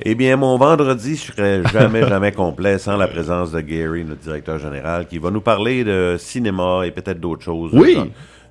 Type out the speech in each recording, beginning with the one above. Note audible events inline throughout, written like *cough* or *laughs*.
Eh bien, mon vendredi serait jamais, *laughs* jamais complet sans la présence de Gary, notre directeur général, qui va nous parler de cinéma et peut-être d'autres choses. Oui.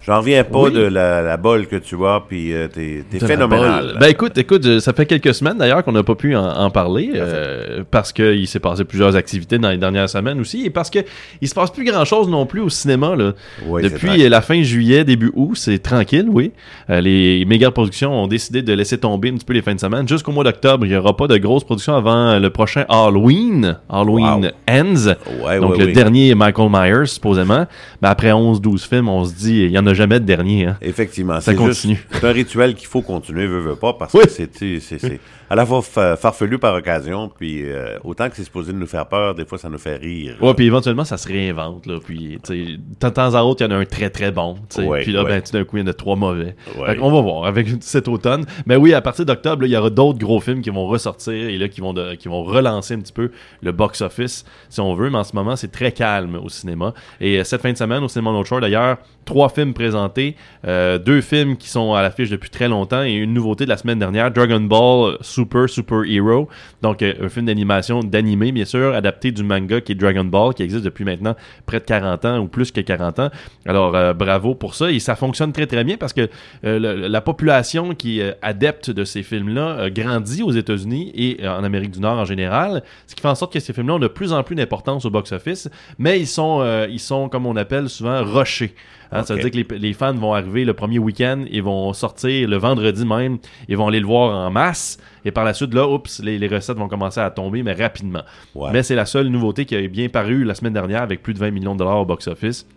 J'en reviens pas Oui. de la, la bolle que tu as, puis euh, t'es t'es phénoménal. Ben écoute, écoute, ça fait quelques semaines d'ailleurs qu'on n'a pas pu en, en parler euh, parce qu'il s'est passé plusieurs activités dans les dernières semaines aussi et parce que il se passe plus grand chose non plus au cinéma là. Oui, Depuis la fin juillet, début août, c'est tranquille, oui. Euh, les méga productions ont décidé de laisser tomber un petit peu les fins de semaine. Jusqu'au mois d'octobre, il n'y aura pas de grosses productions avant le prochain Halloween, Halloween Wow. Ends. Ouais, Donc ouais, le oui. dernier Michael Myers supposément. Mais après 11-12 films, on se dit il y en a jamais de dernier. Hein. Effectivement, Ça continue. C'est un rituel qu'il faut continuer, veut, veut pas, parce Oui. que c'est à la fois fa- farfelu par occasion, puis euh, autant que c'est supposé nous faire peur, des fois ça nous fait rire. Ouais, puis éventuellement, ça se réinvente, là. Puis, de temps à autre, il y en a un très très bon. Ouais, puis là, ouais. ben, tout d'un coup, il y en a trois mauvais. Ouais. Qu'on va voir avec *laughs* cet automne. Mais oui, à partir d'octobre, il y aura d'autres gros films qui vont ressortir et là, qui vont, de- qui vont relancer un petit peu le box-office, si on veut. Mais en ce moment, c'est très calme au cinéma. Et euh, cette fin de semaine, au cinéma North Shore, d'ailleurs, trois films présentés, euh, deux films qui sont à l'affiche depuis très longtemps et une nouveauté de la semaine dernière, Dragon Ball Super Super Hero. Donc, euh, un film d'animation, d'animé, bien sûr, adapté du manga qui est Dragon Ball, qui existe depuis maintenant près de 40 ans ou plus que 40 ans. Alors, euh, bravo pour ça. Et ça fonctionne très, très bien parce que euh, la population qui est adepte de ces films-là grandit aux États-Unis et en Amérique du Nord en général, ce qui fait en sorte que ces films-là ont de plus en plus d'importance au box-office, mais ils sont, ils sont, comme on appelle souvent, rushés. Hein, Ça veut dire que les, les fans vont arriver le premier week-end, ils vont sortir le vendredi même, ils vont aller le voir en masse, et par la suite, là, oups, les, les recettes vont commencer à tomber, mais rapidement. Ouais. Mais c'est la seule nouveauté qui a bien paru la semaine dernière avec plus de 20 millions de dollars au box-office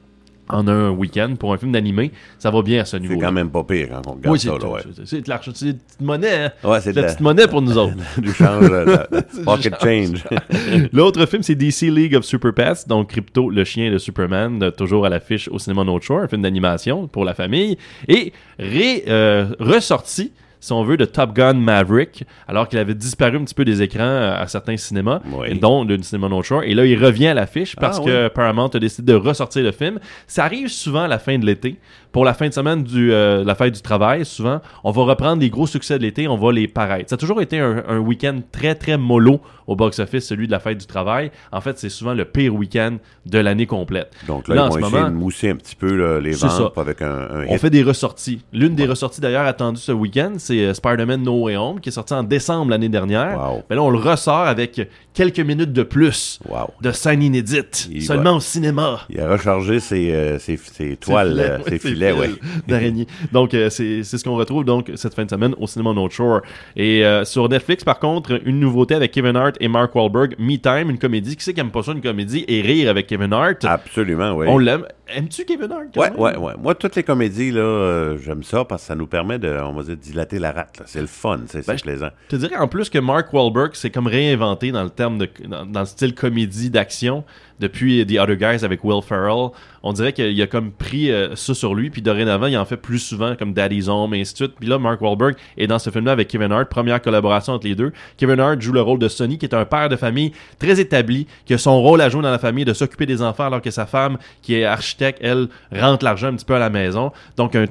en un week-end. Pour un film d'animé, ça va bien à ce c'est niveau quand même pas pire quand on regarde Oui, c'est ça. Là, ouais. c'est- c'est de l'argent, c'est de la monnaie, hein? Ouais, c'est de la petite monnaie pour nous *laughs* autres. du change, de *laughs* pocket change. *laughs* L'autre film, c'est DC League of Super Pets, donc Crypto, le chien de Superman, de- toujours à l'affiche au cinéma North Shore, un film d'animation pour la famille, et ré, euh, ressorti, si on veut, de Top Gun Maverick, alors qu'il avait disparu un petit peu des écrans euh, à certains cinémas, Oui. dont le cinéma North Shore, et là, il revient à l'affiche parce Ah, que Paramount a décidé de ressortir le film. Ça arrive souvent à la fin de l'été. Pour la fin de semaine du, euh, la fête du travail, souvent, on va reprendre les gros succès de l'été, on va les paraître. Ça a toujours été un, un week-end très, très mollo au box-office, celui de la fête du travail. En fait, c'est souvent le pire week-end de l'année complète. Donc là, Là, ils en vont ce essayer moment, de mousser un petit peu là, les ventes avec un, un On fait des ressorties. L'une des ressorties d'ailleurs attendues ce week-end, c'est euh, Spider-Man No Way Home, qui est sorti en décembre l'année dernière. Wow. Mais là, on le ressort avec quelques minutes de plus Wow. de scènes inédites, Il seulement va- au cinéma. Il a rechargé ses, euh, ses, ses toiles, filets, euh, ouais, ses filets, filets ouais. *laughs* d'araignée. Donc, euh, c'est ce qu'on retrouve donc cette fin de semaine au cinéma North Shore. Et euh, sur Netflix, par contre, une nouveauté avec Kevin Hart et Mark Wahlberg, Me Time, une comédie. Qui c'est qui aime pas ça, une comédie, et rire avec Kevin Hart? Absolument, oui. On l'aime. Aimes-tu Kevin Hart? Ouais, ouais, ouais. Moi, toutes les comédies, là, euh, j'aime ça parce que ça nous permet de, on va dire, dilater la rate. C'est le fun, c'est Ben, je- plaisant. Je te dirais en plus que Mark Wahlberg s'est comme réinventé dans le terme de dans, dans le style comédie d'action depuis The Other Guys avec Will Ferrell. On dirait qu'il a comme pris euh, ça sur lui puis dorénavant il en fait plus souvent comme Daddy's Home et ainsi de. Puis là Mark Wahlberg est dans ce film-là avec Kevin Hart, première collaboration entre les deux. Kevin Hart joue le rôle de Sonny qui est un père de famille très établi, qui a son rôle à jouer dans la famille de s'occuper des enfants alors que sa femme qui est architecte elle rentre l'argent un petit peu à la maison. Donc un,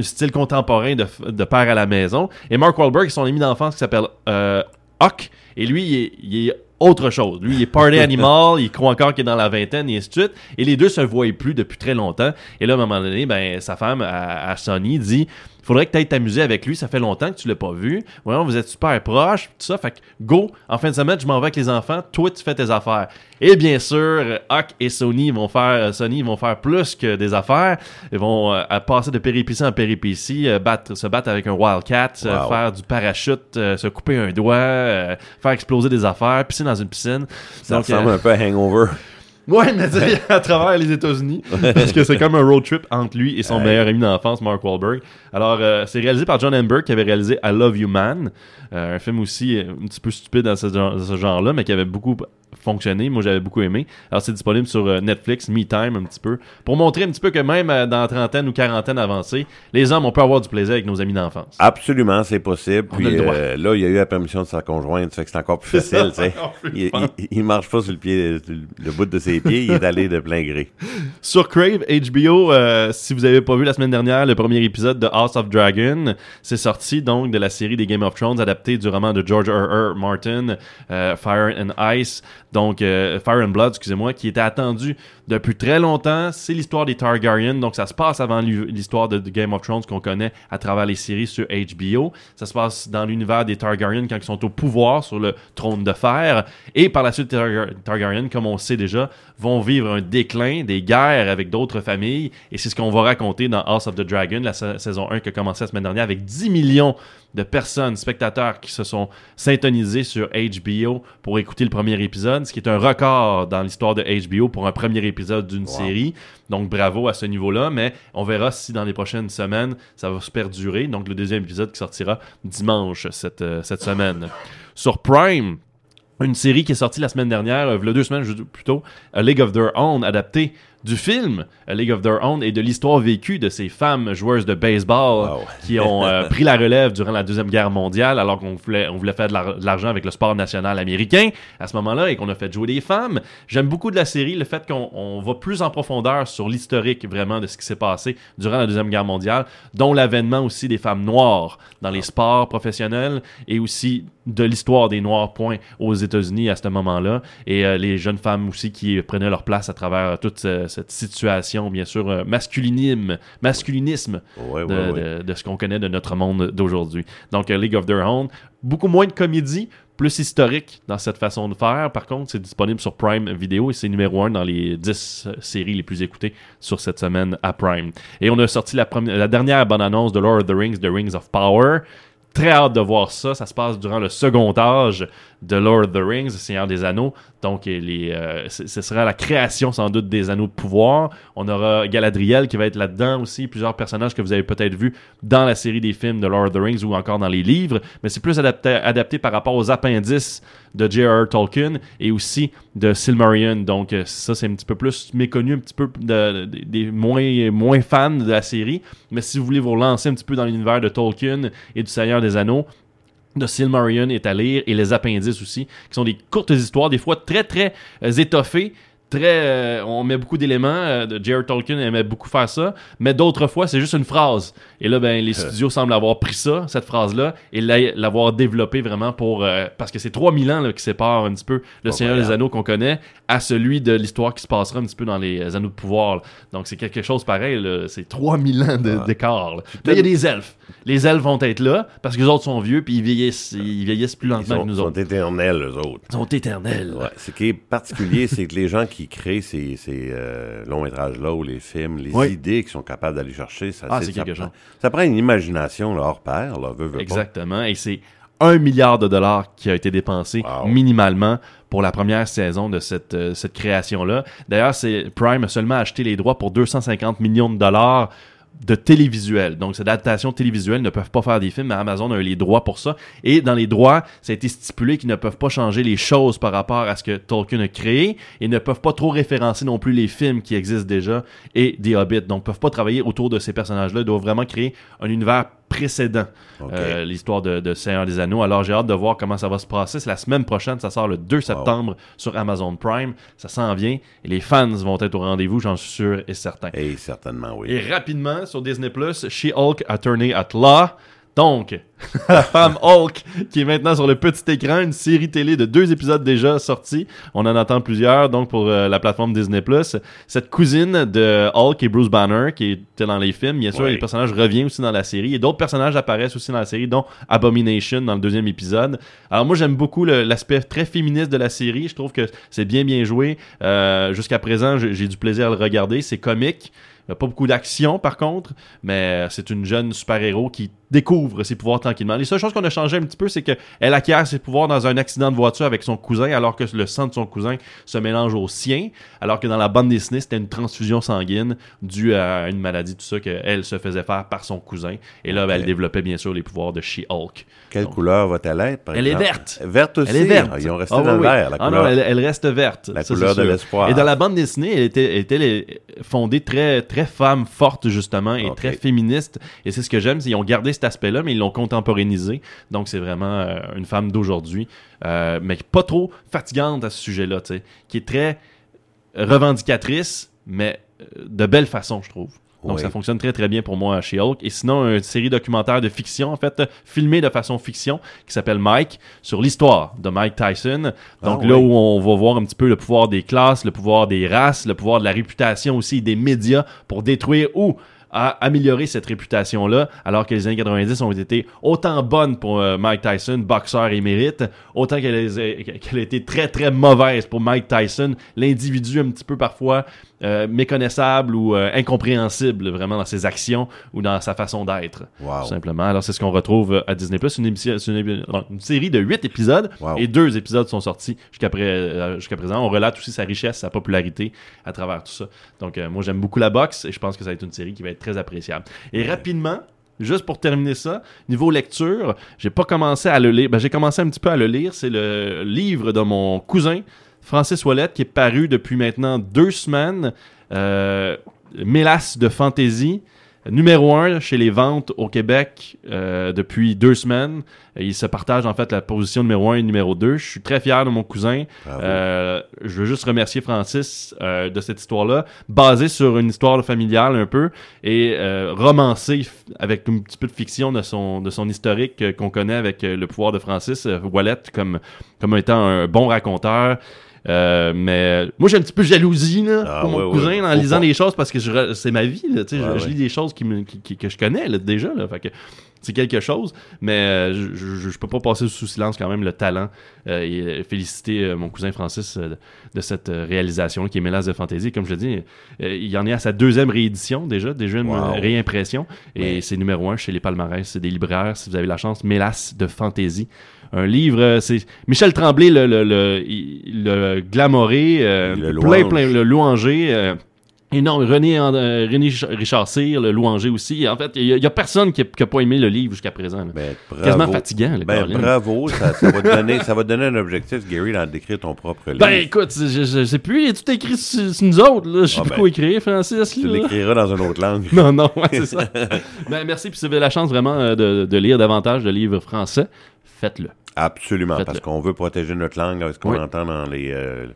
style contemporain de, de père à la maison. Et Mark Wahlberg, son ami d'enfance qui s'appelle euh, Huck, et lui, il il est autre chose. Lui, il est party *laughs* animal, il croit encore qu'il est dans la vingtaine, et ainsi de suite. Et les deux se voient plus depuis très longtemps. Et là, à un moment donné, ben, sa femme, à, à Sonny, dit faudrait que tu ailles t'amuser avec lui, ça fait longtemps que tu l'as pas vu. Voyons, vous êtes super proches, tout ça. Fait que go, en fin de semaine, je m'en vais avec les enfants, toi, tu fais tes affaires. Et bien sûr, Huck et Sony vont faire, euh, Sony vont faire plus que des affaires. Ils vont euh, passer de péripétie en péripétie, euh, battre, se battre avec un Wildcat, euh, faire du parachute, euh, se couper un doigt, euh, faire exploser des affaires, pisser dans une piscine. Ça Donc, ressemble un peu à Hangover. Ouais, mais à travers les États-Unis. parce que c'est comme un road trip entre lui et son Ouais. meilleur ami d'enfance, Mark Wahlberg. Alors, euh, c'est réalisé par John Amber qui avait réalisé I Love You Man. Euh, un film aussi euh, un petit peu stupide dans ce, genre- dans ce genre-là, mais qui avait beaucoup fonctionné. Moi, j'avais beaucoup aimé. Alors, c'est disponible sur euh, Netflix, Me Time, un petit peu, pour montrer un petit peu que même euh, dans trentaine ou quarantaine avancée, les hommes, on peut avoir du plaisir avec nos amis d'enfance. Absolument, c'est possible. On Puis a le droit. euh, là, il y a eu la permission de sa conjointe, ça fait que c'est encore plus *laughs* facile. tu sais. encore plus il, fun. il, il marche pas sur le pied, le bout de ses pieds, il est allé de plein gré. Sur Crave, HBO, euh, si vous avez pas vu la semaine dernière le premier épisode de House of Dragon, c'est sorti donc de la série des Game of Thrones adapté du roman de George R. R. Martin, euh, Fire and Ice, donc euh, Fire and Blood, excusez-moi, qui était attendu depuis très longtemps. C'est l'histoire des Targaryen, donc ça se passe avant l'histoire de, Game of Thrones qu'on connaît à travers les séries sur HBO. Ça se passe dans l'univers des Targaryen quand ils sont au pouvoir sur le trône de fer. Et par la suite, les Targa- Targaryen, comme on sait déjà, vont vivre un déclin, des guerres avec d'autres familles. Et c'est ce qu'on va raconter dans House of the Dragon, la sa- saison 1 qui a commencé la semaine dernière avec 10 millions de personnes, spectateurs qui se sont syntonisés sur HBO pour écouter le premier épisode, ce qui est un record dans l'histoire de HBO pour un premier épisode d'une série. Donc bravo à ce niveau-là, mais on verra si dans les prochaines semaines ça va se perdurer. Donc le deuxième épisode qui sortira dimanche cette, euh, cette semaine. Sur Prime, une série qui est sortie la semaine dernière, euh, deux semaines plutôt, A League of Their Own, adapté du film A League of Their Own et de l'histoire vécue de ces femmes joueuses de baseball Wow. qui ont euh, *laughs* pris la relève durant la Deuxième Guerre mondiale alors qu'on voulait, on voulait faire de l'ar- de l'argent avec le sport national américain à ce moment-là et qu'on a fait jouer des femmes. J'aime beaucoup de la série le fait qu'on on va plus en profondeur sur l'historique vraiment de ce qui s'est passé durant la Deuxième Guerre mondiale, dont l'avènement aussi des femmes noires dans les sports professionnels et aussi de l'histoire des Noirs points aux États-Unis à ce moment-là et euh, les jeunes femmes aussi qui prenaient leur place à travers toute euh, cette situation, bien sûr, euh, masculinisme, masculinisme Ouais, de, ouais, ouais. de- de ce qu'on connaît de notre monde d'aujourd'hui. Donc, euh, League of Their Own, beaucoup moins de comédie, plus historique dans cette façon de faire. Par contre, c'est disponible sur Prime Video et c'est numéro un dans les 10 euh, séries les plus écoutées sur cette semaine à Prime. Et on a sorti la, première- la dernière bonne annonce de Lord of the Rings, The Rings of Power. Très hâte de voir ça. Ça se passe durant le second âge de Lord of the Rings, Seigneur des Anneaux. Donc, les, euh, ce sera la création sans doute des Anneaux de pouvoir. On aura Galadriel qui va être là-dedans aussi, plusieurs personnages que vous avez peut-être vus dans la série des films de Lord of the Rings ou encore dans les livres. Mais c'est plus adapté par rapport aux appendices de J.R.R. Tolkien et aussi de Silmarillion. Donc, euh, ça, c'est un petit peu plus méconnu, un petit peu de- de- des moins, moins fans de la série. Mais si vous voulez vous relancer un petit peu dans l'univers de Tolkien et du Seigneur des Anneaux, de Silmarillion est à lire et les appendices aussi, qui sont des courtes histoires, des fois très très euh, étoffées. Très, euh, on met beaucoup d'éléments. euh, de J.R. Tolkien aimait beaucoup faire ça, mais d'autres fois c'est juste une phrase. Et là, ben les studios semblent avoir pris ça, cette phrase-là, et l'a- l'avoir développée vraiment pour euh, parce que c'est 3000 ans là, qui séparent un petit peu le Seigneur des. Anneaux qu'on connaît à celui de l'histoire qui se passera un petit peu dans les euh, Anneaux de pouvoir. là. Donc c'est quelque chose pareil. C'est 3000 ans de- d'écart. là. Là, il y a des elfes. Les elfes vont être là parce que les autres sont vieux puis ils vieillissent, ils vieillissent plus Ils lentement sont, que nous sont autres. éternels, eux autres. Ils sont éternels. Ouais. Ce qui est particulier, c'est que les gens qui créent ces, ces euh, longs métrages-là ou les films, les Oui. idées qu'ils sont capables d'aller chercher, ça, Ah, c'est- ça quelque prend- chose. Ça prend une imagination là, hors pair, là, veut, veut pas. Exactement. Et c'est un milliard de dollars qui a été dépensé Wow. minimalement pour la première saison de cette, euh, cette création-là. D'ailleurs, c'est Prime a seulement acheté les droits pour 250 millions de dollars de télévisuel. Donc, ces adaptations télévisuelles ne peuvent pas faire des films, Amazon a eu les droits pour ça. Et dans les droits, ça a été stipulé qu'ils ne peuvent pas changer les choses par rapport à ce que Tolkien a créé et ne peuvent pas trop référencer non plus les films qui existent déjà et des Hobbits. Donc, peuvent pas travailler autour de ces personnages-là. Ils doivent vraiment créer un univers précédent, euh, l'histoire de, de Seigneur des Anneaux. Alors, j'ai hâte de voir comment ça va se passer. C'est la semaine prochaine, ça sort le 2 septembre sur Amazon Prime. Ça s'en vient et les fans vont être au rendez-vous, j'en suis sûr et certain. Et certainement, oui. Et rapidement, sur Disney+, She-Hulk Attorney at Law. Donc, *laughs* la femme Hulk, qui est maintenant sur le petit écran, une série télé de deux épisodes déjà sortis. On en attend plusieurs, donc, pour euh, la plateforme Disney+. Cette cousine de Hulk et Bruce Banner, qui était dans les films, bien sûr, Oui. les personnages reviennent aussi dans la série. Et d'autres personnages apparaissent aussi dans la série, dont Abomination dans le deuxième épisode. Alors moi, j'aime beaucoup l'aspect très féministe de la série. Je trouve que c'est bien, bien joué. Euh, Jusqu'à présent, j'ai du plaisir à le regarder. C'est comique. Pas beaucoup d'action par contre, mais c'est une jeune super-héros qui découvre ses pouvoirs tranquillement. Les seules choses qu'on a changé un petit peu, c'est qu'elle acquiert ses pouvoirs dans un accident de voiture avec son cousin, alors que le sang de son cousin se mélange au sien, alors que dans la bande dessinée, c'était une transfusion sanguine due à une maladie, tout ça, qu'elle se faisait faire par son cousin. Et là, ben, elle développait bien sûr les pouvoirs de She-Hulk. Quelle couleur va-t-elle être, par Elle exemple? est verte. Verte aussi? Elle est verte. Ah, ils ont resté Ah, dans oui, le vert, la Ah couleur. non, elle, elle reste verte. La Ça, couleur de l'espoir. Et dans la bande dessinée, elle était, était les- fondée très, très femme forte, justement, et très féministe. Et c'est ce que j'aime, c'est qu'ils ont gardé cet aspect-là, mais ils l'ont Donc, c'est vraiment euh, une femme d'aujourd'hui, euh, mais pas trop fatigante à ce sujet-là, qui est très revendicatrice, mais euh, de belle façon, je trouve. Donc Oui. ça fonctionne très très bien pour moi chez Hulk. Et sinon, une série documentaire de fiction, en fait, filmée de façon fiction, qui s'appelle Mike, sur l'histoire de Mike Tyson. Donc Ah, là oui. où on va voir un petit peu le pouvoir des classes, le pouvoir des races, le pouvoir de la réputation aussi des médias pour détruire ou à améliorer cette réputation-là, alors que les années 90 ont été autant bonnes pour euh, Mike Tyson, boxeur émérite, autant qu'elle a, a été très très mauvaise pour Mike Tyson, l'individu un petit peu parfois euh, méconnaissable ou euh, incompréhensible vraiment dans ses actions ou dans sa façon d'être. Wow. Tout simplement. Alors c'est ce qu'on retrouve euh, à Disney Plus, une, émission- c'est une, non, une série de huit épisodes Wow. et deux épisodes sont sortis jusqu'à pré- euh, jusqu'à présent. On relate aussi sa richesse, sa popularité à travers tout ça. Donc moi j'aime beaucoup la boxe et je pense que ça va être une série qui va être très appréciable. Et rapidement, Juste pour terminer ça, niveau lecture, j'ai pas commencé à le lire. Ben, j'ai commencé un petit peu à le lire. C'est le livre de mon cousin, Francis Ouellette, qui est paru depuis maintenant deux semaines. Euh, Mélasse de fantaisie. Numéro un chez les ventes au Québec euh, depuis deux semaines. Il se partage en fait la position numéro un et numéro 2. Je suis très fier de mon cousin. Euh, je veux juste remercier Francis euh, de cette histoire-là, basée sur une histoire familiale un peu et euh, romancée avec un petit peu de fiction de son, de son historique euh, qu'on connaît avec euh, le pouvoir de Francis Wallet comme, comme étant un bon raconteur. Euh, mais moi j'ai un petit peu de jalousie là, Ah, pour mon ouais, ouais. cousin en Faut lisant pas. des choses parce que re- c'est ma vie là, je- Ouais, je, ouais. lis des choses qui me, qui- qui- que je connais là, déjà là, fait que c'est quelque chose mais euh, je, je, je peux pas passer sous silence quand même le talent euh, et féliciter euh, mon cousin Francis euh, de, cette réalisation qui est Mélasse de fantaisie comme je l'ai dit euh, il y en est à sa deuxième réédition déjà déjà une Wow. réimpression et c'est numéro un chez les palmarès c'est des libraires si vous avez la chance Mélasse de fantaisie un livre, euh, c'est Michel Tremblay, le, le, le, il- le glamouré, euh, Le plein, plein, le louanger. euh, et non, René, euh, René Ch- Richard Cyr, le louanger aussi. En fait, il y, a- personne qui n'a pas aimé le livre jusqu'à présent. Ben. Quasiment fatigant, le Ben, bravo, *laughs* ça, ça va te donner, ça va te donner un objectif, Gary, dans d'écrire ton propre livre. Ben écoute, je, je sais plus, il est tout écrit sur, sur nous autres. Je sais Ah, plus ben, quoi écrire, Francis. tu l'écriras dans une autre langue. *laughs* Non, non, ouais, c'est ça. *laughs* ben, merci, puis si vous avez la chance vraiment de, de lire davantage de livres français, faites-le. Absolument, parce qu'on veut protéger notre langue avec ce qu'on Oui. entend dans les, euh,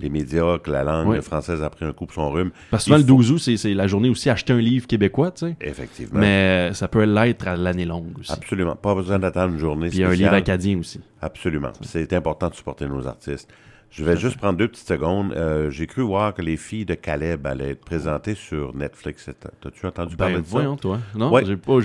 les médias, que la langue Oui. française a pris un coup pour son rhume. Parce que souvent, le faut- 12 août, c'est- c'est la journée aussi acheter un livre québécois, tu sais. Effectivement. Mais ça peut l'être à l'année longue aussi. Absolument. Pas besoin d'attendre une journée Puis il y a un livre spéciale. acadien aussi. Absolument. C'est important de supporter nos artistes. Je vais juste prendre deux petites secondes. Euh, J'ai cru voir que les filles de Caleb allaient être présentées sur Netflix. T'as-tu entendu parler Ben de ça? voyons toi. Non, Ouais. pas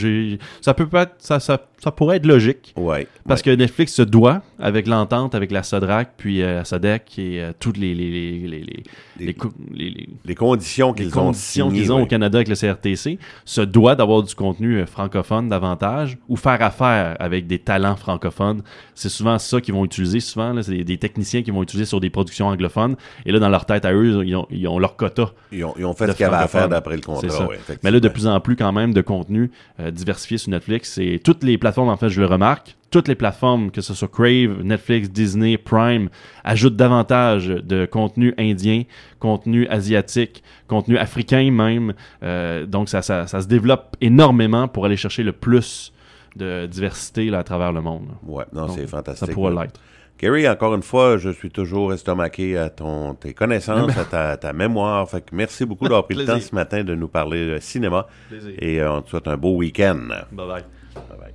ça peut pas être ça, ça, ça pourrait être logique Ouais. parce que Netflix se doit avec l'entente avec la Sodrac puis euh, la Sodec et euh, toutes les les les les les, Les- les conditions qu'ils ont qu'ils ont ouais. au Canada avec le CRTC se doit d'avoir du contenu francophone davantage ou faire affaire avec des talents francophones. C'est souvent ça qu'ils vont utiliser. Souvent, c'est des, des techniciens qui vont utiliser sur des productions anglophones. Et là, dans leur tête à eux, ils ont, ils ont leur quota. Ils ont, ils ont fait ce qu'il y avait à faire d'après le contrat. Ça. ouais. Mais là, de plus en plus, quand même, de contenu euh, diversifié sur Netflix. Et toutes les plateformes, en fait, je le remarque, toutes les plateformes, que ce soit Crave, Netflix, Disney, Prime, ajoutent davantage de contenu indien, contenu asiatique, contenu africain même. Euh, donc, ça, ça, ça se développe énormément pour aller chercher le plus de diversité là, à travers le monde. Ouais, non, c'est Ça fantastique. pourrait l'être. Gary, encore une fois, je suis toujours estomaqué à ton, tes connaissances, à ta, ta mémoire. Fait que merci beaucoup d'avoir pris le temps ce matin de nous parler de cinéma. Plaisir. Et euh, on te souhaite un beau week-end. Bye bye. Bye bye.